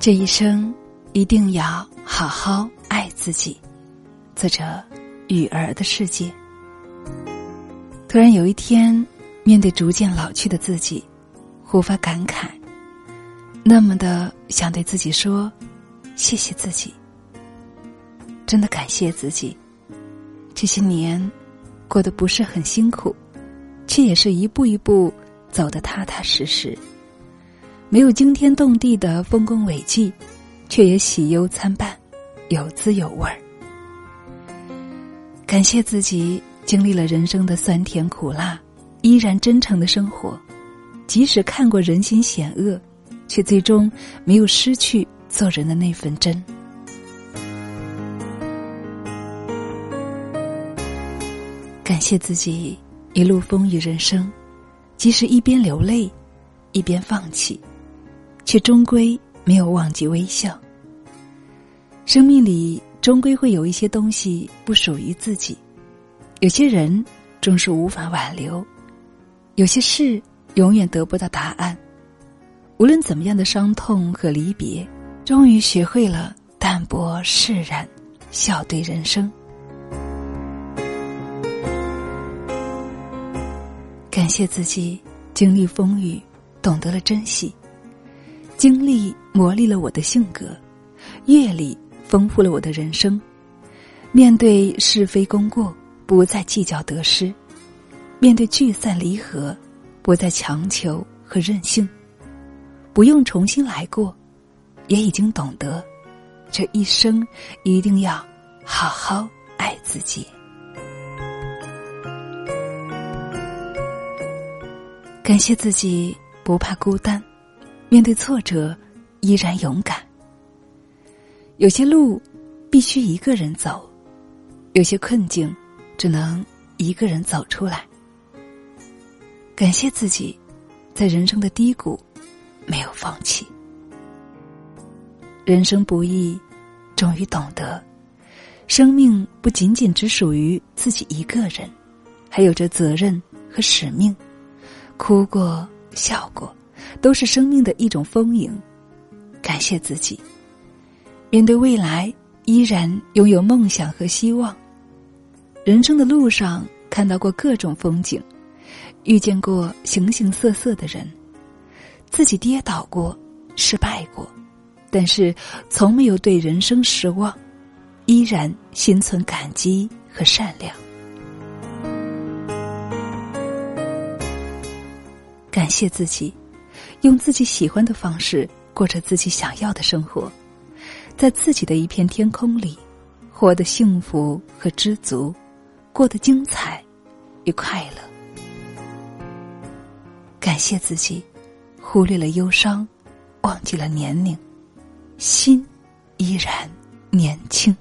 这一生一定要好好爱自己。作者：雨儿的世界。突然有一天，面对逐渐老去的自己，忽发感慨，那么的想对自己说：“谢谢自己，真的感谢自己。这些年过得不是很辛苦，却也是一步一步走得踏踏实实。”没有惊天动地的丰功伟绩，却也喜忧参半，有滋有味儿。感谢自己经历了人生的酸甜苦辣，依然真诚的生活，即使看过人心险恶，却最终没有失去做人的那份真。感谢自己一路风雨人生，即使一边流泪，一边放弃。却终归没有忘记微笑。生命里终归会有一些东西不属于自己，有些人终是无法挽留，有些事永远得不到答案。无论怎么样的伤痛和离别，终于学会了淡泊释然，笑对人生。感谢自己经历风雨，懂得了珍惜。经历磨砺了我的性格，阅历丰富了我的人生。面对是非功过，不再计较得失；面对聚散离合，不再强求和任性。不用重新来过，也已经懂得，这一生一定要好好爱自己。感谢自己不怕孤单。面对挫折，依然勇敢。有些路必须一个人走，有些困境只能一个人走出来。感谢自己，在人生的低谷没有放弃。人生不易，终于懂得，生命不仅仅只属于自己一个人，还有着责任和使命。哭过，笑过。都是生命的一种丰盈，感谢自己。面对未来，依然拥有梦想和希望。人生的路上，看到过各种风景，遇见过形形色色的人，自己跌倒过，失败过，但是从没有对人生失望，依然心存感激和善良。感谢自己。用自己喜欢的方式过着自己想要的生活，在自己的一片天空里，活得幸福和知足，过得精彩与快乐。感谢自己，忽略了忧伤，忘记了年龄，心依然年轻。